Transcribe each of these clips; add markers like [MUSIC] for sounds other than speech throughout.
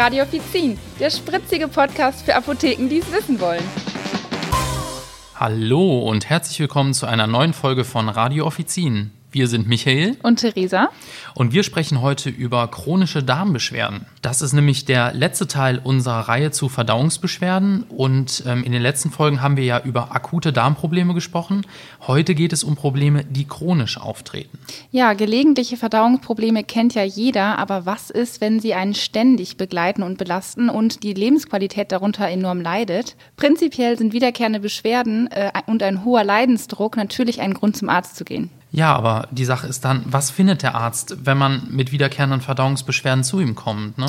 Radio Offizin, der spritzige Podcast für Apotheken, die es wissen wollen. Hallo und herzlich willkommen zu einer neuen Folge von Radio Offizin. Wir sind Michael und Theresa und wir sprechen heute über chronische Darmbeschwerden. Das ist nämlich der letzte Teil unserer Reihe zu Verdauungsbeschwerden und ähm, in den letzten Folgen haben wir ja über akute Darmprobleme gesprochen. Heute geht es um Probleme, die chronisch auftreten. Ja, gelegentliche Verdauungsprobleme kennt ja jeder, aber was ist, wenn sie einen ständig begleiten und belasten und die Lebensqualität darunter enorm leidet? Prinzipiell sind wiederkehrende Beschwerden äh, und ein hoher Leidensdruck natürlich ein Grund zum Arzt zu gehen. Ja, aber die Sache ist dann, was findet der Arzt, wenn man mit wiederkehrenden Verdauungsbeschwerden zu ihm kommt? Ne?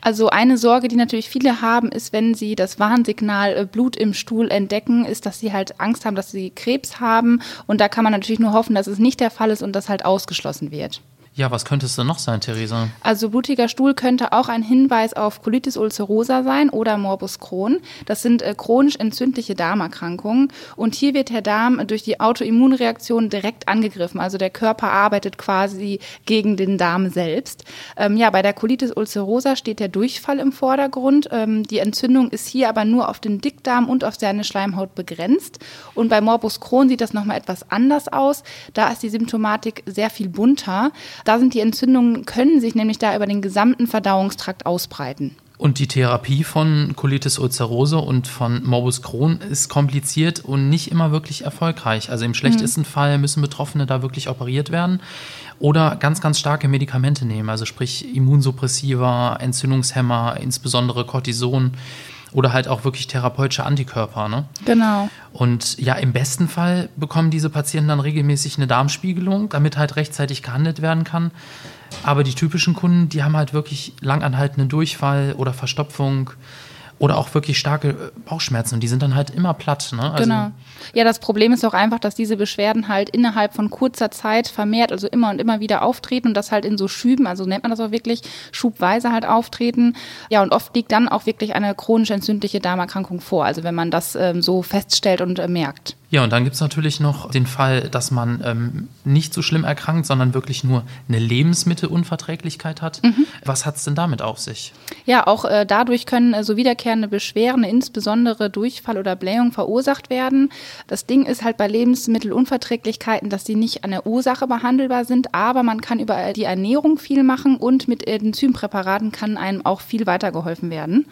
Also eine Sorge, die natürlich viele haben, ist, wenn sie das Warnsignal äh, Blut im Stuhl entdecken, ist, dass sie halt Angst haben, dass sie Krebs haben. Und da kann man natürlich nur hoffen, dass es nicht der Fall ist und das halt ausgeschlossen wird. Ja, was könnte es denn noch sein, Theresa? Also blutiger Stuhl könnte auch ein Hinweis auf Colitis ulcerosa sein oder Morbus Crohn. Das sind äh, chronisch entzündliche Darmerkrankungen und hier wird der Darm durch die Autoimmunreaktion direkt angegriffen. Also der Körper arbeitet quasi gegen den Darm selbst. Ähm, ja, bei der Colitis ulcerosa steht der Durchfall im Vordergrund. Ähm, die Entzündung ist hier aber nur auf den Dickdarm und auf seine Schleimhaut begrenzt. Und bei Morbus Crohn sieht das nochmal etwas anders aus. Da ist die Symptomatik sehr viel bunter. Da sind die Entzündungen, können sich nämlich da über den gesamten Verdauungstrakt ausbreiten. Und die Therapie von Colitis ulcerosa und von Morbus Crohn ist kompliziert und nicht immer wirklich erfolgreich. Also im schlechtesten mhm. Fall müssen Betroffene da wirklich operiert werden oder ganz, ganz starke Medikamente nehmen. Also sprich Immunsuppressiva, Entzündungshemmer, insbesondere Cortison oder halt auch wirklich therapeutische Antikörper. Ne? Genau. Und ja, im besten Fall bekommen diese Patienten dann regelmäßig eine Darmspiegelung, damit halt rechtzeitig gehandelt werden kann. Aber die typischen Kunden, die haben halt wirklich langanhaltenden Durchfall oder Verstopfung oder auch wirklich starke äh, Bauchschmerzen und die sind dann halt immer platt. Ne? Also genau. Ja, das Problem ist auch einfach, dass diese Beschwerden halt innerhalb von kurzer Zeit vermehrt, also immer und immer wieder auftreten und das halt in so Schüben, also nennt man das auch wirklich, schubweise halt auftreten. Ja, und oft liegt dann auch wirklich eine chronisch entzündliche Darmerkrankung vor, also wenn man das ähm, so feststellt und äh, merkt. Ja, und dann gibt es natürlich noch den Fall, dass man ähm, nicht so schlimm erkrankt, sondern wirklich nur eine Lebensmittelunverträglichkeit hat. Mhm. Was hat es denn damit auf sich? Ja, auch äh, dadurch können äh, so wiederkehrende Beschwerden, insbesondere Durchfall oder Blähung, verursacht werden. Das Ding ist halt bei Lebensmittelunverträglichkeiten, dass sie nicht an der Ursache behandelbar sind, aber man kann über die Ernährung viel machen und mit Enzympräparaten kann einem auch viel weitergeholfen werden.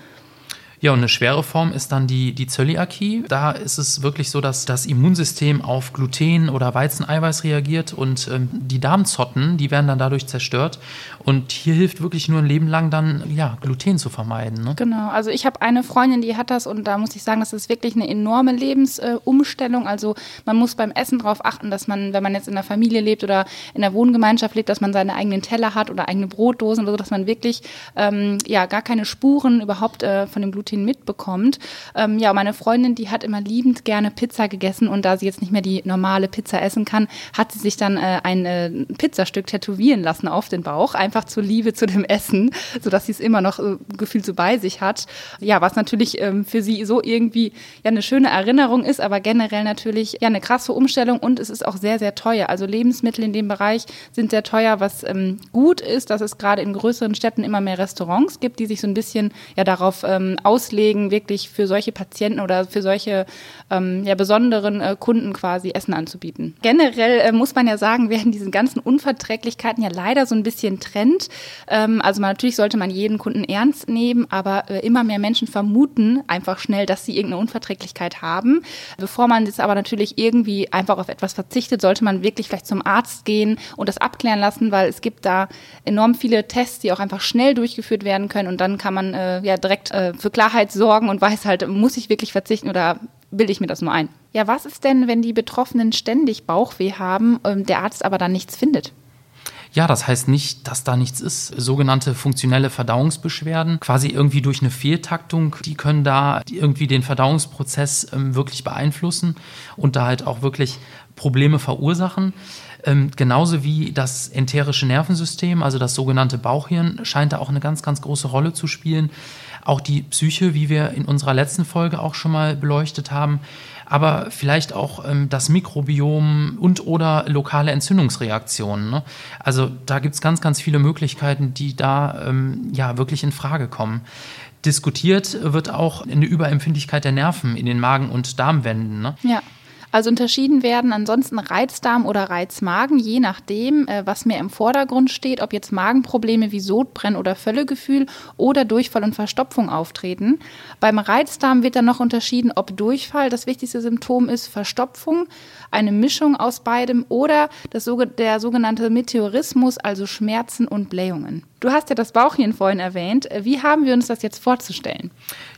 Ja, und eine schwere Form ist dann die, die Zöliakie. Da ist es wirklich so, dass das Immunsystem auf Gluten oder Weizeneiweiß reagiert und ähm, die Darmzotten, die werden dann dadurch zerstört. Und hier hilft wirklich nur ein Leben lang dann, ja, Gluten zu vermeiden. Ne? Genau, also ich habe eine Freundin, die hat das und da muss ich sagen, das ist wirklich eine enorme Lebensumstellung. Äh, also man muss beim Essen darauf achten, dass man, wenn man jetzt in der Familie lebt oder in der Wohngemeinschaft lebt, dass man seine eigenen Teller hat oder eigene Brotdosen oder so, dass man wirklich ähm, ja gar keine Spuren überhaupt äh, von dem Gluten Gluten mitbekommt. Ähm, ja, meine Freundin, die hat immer liebend gerne Pizza gegessen und da sie jetzt nicht mehr die normale Pizza essen kann, hat sie sich dann äh, ein äh, Pizzastück tätowieren lassen auf den Bauch, einfach zur Liebe zu dem Essen, [LAUGHS] sodass sie es immer noch äh, gefühlt so bei sich hat. Ja, was natürlich ähm, für sie so irgendwie ja eine schöne Erinnerung ist, aber generell natürlich ja eine krasse Umstellung und es ist auch sehr, sehr teuer. Also Lebensmittel in dem Bereich sind sehr teuer, was ähm, gut ist, dass es gerade in größeren Städten immer mehr Restaurants gibt, die sich so ein bisschen ja darauf ähm, aus auslegen, wirklich für solche Patienten oder für solche ähm, ja, besonderen äh, Kunden quasi Essen anzubieten. Generell äh, muss man ja sagen, [LAUGHS] werden diese ganzen Unverträglichkeiten ja leider so ein bisschen Trend. Ähm, also man, natürlich sollte man jeden Kunden ernst nehmen, aber äh, immer mehr Menschen vermuten einfach schnell, dass sie irgendeine Unverträglichkeit haben. Bevor man jetzt aber natürlich irgendwie einfach auf etwas verzichtet, sollte man wirklich vielleicht zum Arzt gehen und das abklären lassen, weil es gibt da enorm viele Tests, die auch einfach schnell durchgeführt werden können und dann kann man äh, ja direkt äh, für Klarheit Klarheit sorgen und weiß halt, muss ich wirklich verzichten oder bilde ich mir das nur ein? Ja, was ist denn, wenn die Betroffenen ständig Bauchweh haben, ähm, der Arzt aber dann nichts findet? Ja, das heißt nicht, dass da nichts ist. Sogenannte funktionelle Verdauungsbeschwerden, quasi irgendwie durch eine Fehltaktung, die können da irgendwie den Verdauungsprozess ähm, wirklich beeinflussen und da halt auch wirklich Probleme verursachen. Ähm, genauso wie das enterische Nervensystem, also das sogenannte Bauchhirn, scheint da auch eine ganz, ganz große Rolle zu spielen. Auch die Psyche, wie wir in unserer letzten Folge auch schon mal beleuchtet haben. Aber vielleicht auch ähm, das Mikrobiom und oder lokale Entzündungsreaktionen. Ne? Also da gibt es ganz, ganz viele Möglichkeiten, die da ähm, ja wirklich in Frage kommen. Diskutiert wird auch eine Überempfindlichkeit der Nerven in den Magen- und Darmwänden. Ne? Ja. Also unterschieden werden ansonsten Reizdarm oder Reizmagen, je nachdem, äh, was mehr im Vordergrund steht, ob jetzt Magenprobleme wie Sodbrennen oder Völlegefühl oder Durchfall und Verstopfung auftreten. Beim Reizdarm wird dann noch unterschieden, ob Durchfall das wichtigste Symptom ist, Verstopfung, eine Mischung aus beidem oder das, der sogenannte Meteorismus, also Schmerzen und Blähungen. Du hast ja das Bauchhirn vorhin erwähnt. Wie haben wir uns das jetzt vorzustellen?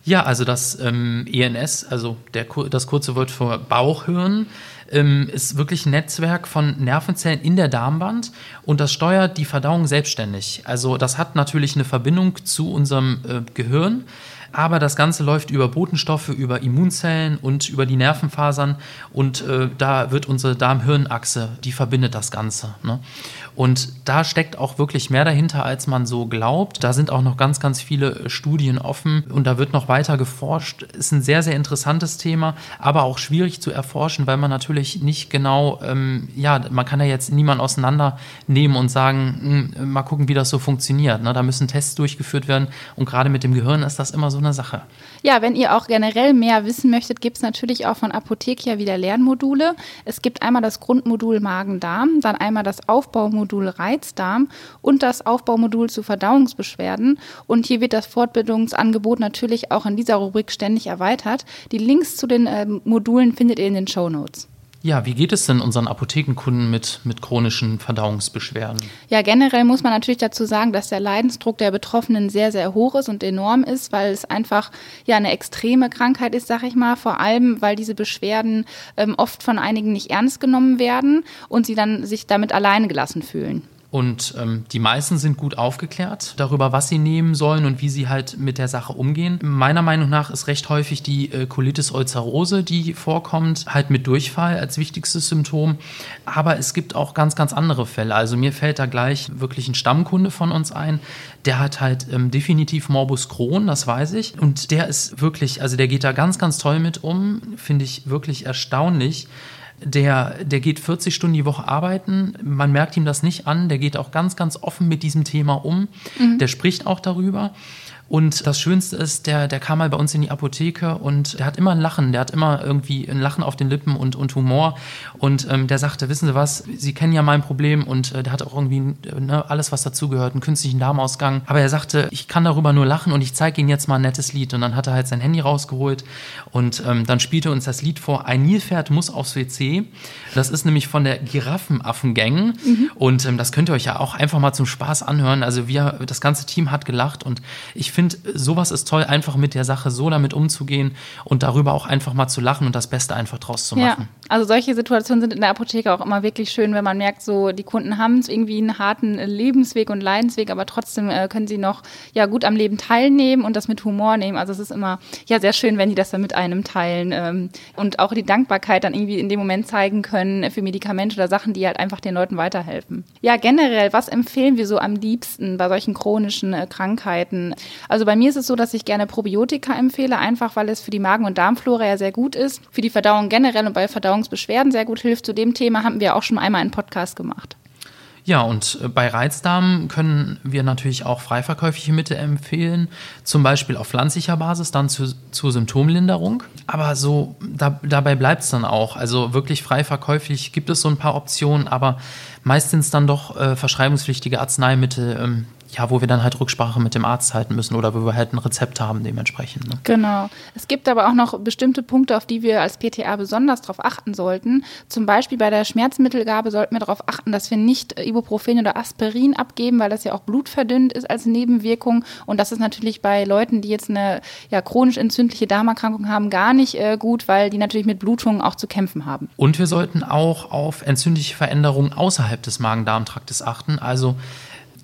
Ja, also das ähm, ENS, also der, das kurze Wort für Bauchhirn, ähm, ist wirklich ein Netzwerk von Nervenzellen in der Darmwand und das steuert die Verdauung selbstständig. Also das hat natürlich eine Verbindung zu unserem äh, Gehirn. Aber das Ganze läuft über Botenstoffe, über Immunzellen und über die Nervenfasern. Und äh, da wird unsere Darm-Hirn-Achse, die verbindet das Ganze. Ne? Und da steckt auch wirklich mehr dahinter, als man so glaubt. Da sind auch noch ganz, ganz viele Studien offen und da wird noch weiter geforscht. Ist ein sehr, sehr interessantes Thema, aber auch schwierig zu erforschen, weil man natürlich nicht genau, ähm, ja, man kann ja jetzt niemanden auseinandernehmen und sagen, mh, hm, mal gucken, wie das so funktioniert. Ne? Da müssen Tests durchgeführt werden und gerade mit dem Gehirn ist das immer so eine Sache. Ja, wenn ihr auch generell mehr wissen möchtet, gibt es natürlich auch von Apothekia wieder Lernmodule. Es gibt einmal das Grundmodul Magen-Darm, dann einmal das Aufbaumodul Aufbaumodul Reizdarm und das Aufbaumodul zu Verdauungsbeschwerden. Und hier wird das Fortbildungsangebot natürlich auch in dieser Rubrik ständig erweitert. Die Links zu den äh, Modulen findet ihr in den Show Notes. Ja, wie geht es denn unseren Apothekenkunden mit, mit chronischen Verdauungsbeschwerden? Ja, generell muss man natürlich dazu sagen, dass der Leidensdruck der Betroffenen sehr, sehr hoch ist und enorm ist, weil es einfach ja eine extreme Krankheit ist, sag ich mal. Vor allem, weil diese Beschwerden ähm, oft von einigen nicht ernst genommen werden und sie dann sich damit alleine gelassen fühlen. Und ähm, die meisten sind gut aufgeklärt darüber, was sie nehmen sollen und wie sie halt mit der Sache umgehen. Meiner Meinung nach ist recht häufig die äh, Colitis ulcerose, die vorkommt, halt mit Durchfall als wichtigstes Symptom. Aber es gibt auch ganz, ganz andere Fälle. Also mir fällt da gleich wirklich ein Stammkunde von uns ein. Der hat halt ähm, definitiv Morbus Crohn, das weiß ich. Und der ist wirklich, also der geht da ganz, ganz toll mit um. Finde ich wirklich erstaunlich der, der geht 40 Stunden die Woche arbeiten. Man merkt ihm das nicht an. Der geht auch ganz, ganz offen mit diesem Thema um. Mhm. Der spricht auch darüber. Und das Schönste ist, der, der kam mal bei uns in die Apotheke und der hat immer ein Lachen, der hat immer irgendwie ein Lachen auf den Lippen und, und Humor. Und ähm, der sagte, wissen Sie was, Sie kennen ja mein Problem und äh, der hat auch irgendwie ne, alles, was dazugehört, einen künstlichen Darmausgang. Aber er sagte, ich kann darüber nur lachen und ich zeige Ihnen jetzt mal ein nettes Lied. Und dann hat er halt sein Handy rausgeholt und ähm, dann spielte uns das Lied vor, ein Nilpferd muss aufs WC. Das ist nämlich von der Giraffenaffengang mhm. und ähm, das könnt ihr euch ja auch einfach mal zum Spaß anhören. Also wir, das ganze Team hat gelacht und ich finde, finde, sowas ist toll, einfach mit der Sache so damit umzugehen und darüber auch einfach mal zu lachen und das Beste einfach draus zu machen. Ja, also solche Situationen sind in der Apotheke auch immer wirklich schön, wenn man merkt, so die Kunden haben irgendwie einen harten Lebensweg und Leidensweg, aber trotzdem äh, können sie noch ja gut am Leben teilnehmen und das mit Humor nehmen. Also es ist immer ja sehr schön, wenn die das dann mit einem teilen ähm, und auch die Dankbarkeit dann irgendwie in dem Moment zeigen können für Medikamente oder Sachen, die halt einfach den Leuten weiterhelfen. Ja, generell, was empfehlen wir so am liebsten bei solchen chronischen äh, Krankheiten? Also bei mir ist es so, dass ich gerne Probiotika empfehle, einfach weil es für die Magen- und Darmflora ja sehr gut ist, für die Verdauung generell und bei Verdauungsbeschwerden sehr gut hilft. Zu dem Thema haben wir auch schon einmal einen Podcast gemacht. Ja, und äh, bei Reizdarm können wir natürlich auch freiverkäufliche Mittel empfehlen, zum Beispiel auf pflanzlicher Basis, dann zu, zur Symptomlinderung. Aber so da, dabei bleibt es dann auch. Also wirklich frei verkäuflich gibt es so ein paar Optionen, aber meistens dann doch äh, verschreibungspflichtige Arzneimittel, ähm, ja, wo wir dann halt Rücksprache mit dem Arzt halten müssen oder wo wir halt ein Rezept haben dementsprechend. Ne? Genau. Es gibt aber auch noch bestimmte Punkte, auf die wir als PTA besonders darauf achten sollten. Zum Beispiel bei der Schmerzmittelgabe sollten wir darauf achten, dass wir nicht Ibuprofen oder Aspirin abgeben, weil das ja auch blutverdünnt ist als Nebenwirkung. Und das ist natürlich bei Leuten, die jetzt eine ja, chronisch entzündliche Darmerkrankung haben, gar nicht äh, gut, weil die natürlich mit Blutungen auch zu kämpfen haben. Und wir sollten auch auf entzündliche Veränderungen außerhalb des Magen-Darm-Traktes achten. Also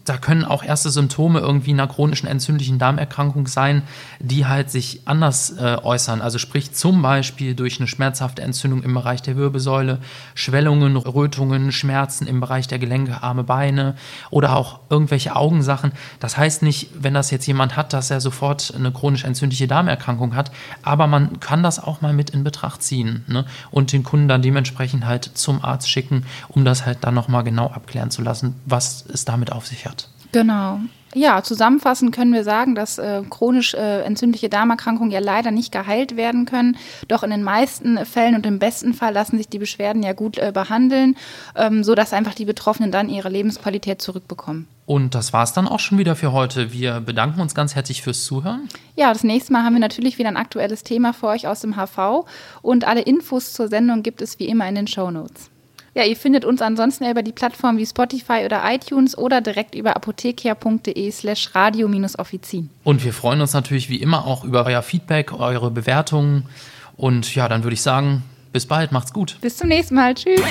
da können auch erste Symptome irgendwie einer chronischen entzündlichen Darmerkrankung sein, die halt sich anders äh, äußern. Also sprich zum Beispiel durch eine schmerzhafte Entzündung im Bereich der Wirbelsäule, Schwellungen, Rötungen, Schmerzen im Bereich der Gelenke, Arme, Beine oder auch irgendwelche Augensachen. Das heißt nicht, wenn das jetzt jemand hat, dass er sofort eine chronisch entzündliche Darmerkrankung hat, aber man kann das auch mal mit in Betracht ziehen ne? und den Kunden dann dementsprechend halt zum Arzt schicken, um das halt dann nochmal genau abklären zu lassen, was es damit auf sich hat. Genau. Ja, zusammenfassend können wir sagen, dass äh, chronisch äh, entzündliche Darmerkrankungen ja leider nicht geheilt werden können. Doch in den meisten Fällen und im besten Fall lassen sich die Beschwerden ja gut äh, behandeln, ähm, sodass einfach die Betroffenen dann ihre Lebensqualität zurückbekommen. Und das war es dann auch schon wieder für heute. Wir bedanken uns ganz herzlich fürs Zuhören. Ja, das nächste Mal haben wir natürlich wieder ein aktuelles Thema für euch aus dem HV. Und alle Infos zur Sendung gibt es wie immer in den Show Notes. Ja, ihr findet uns ansonsten über die Plattformen wie Spotify oder iTunes oder direkt über apothekia.de slash radio-offizin. Und wir freuen uns natürlich wie immer auch über euer Feedback, eure Bewertungen. Und ja, dann würde ich sagen, bis bald, macht's gut. Bis zum nächsten Mal. Tschüss.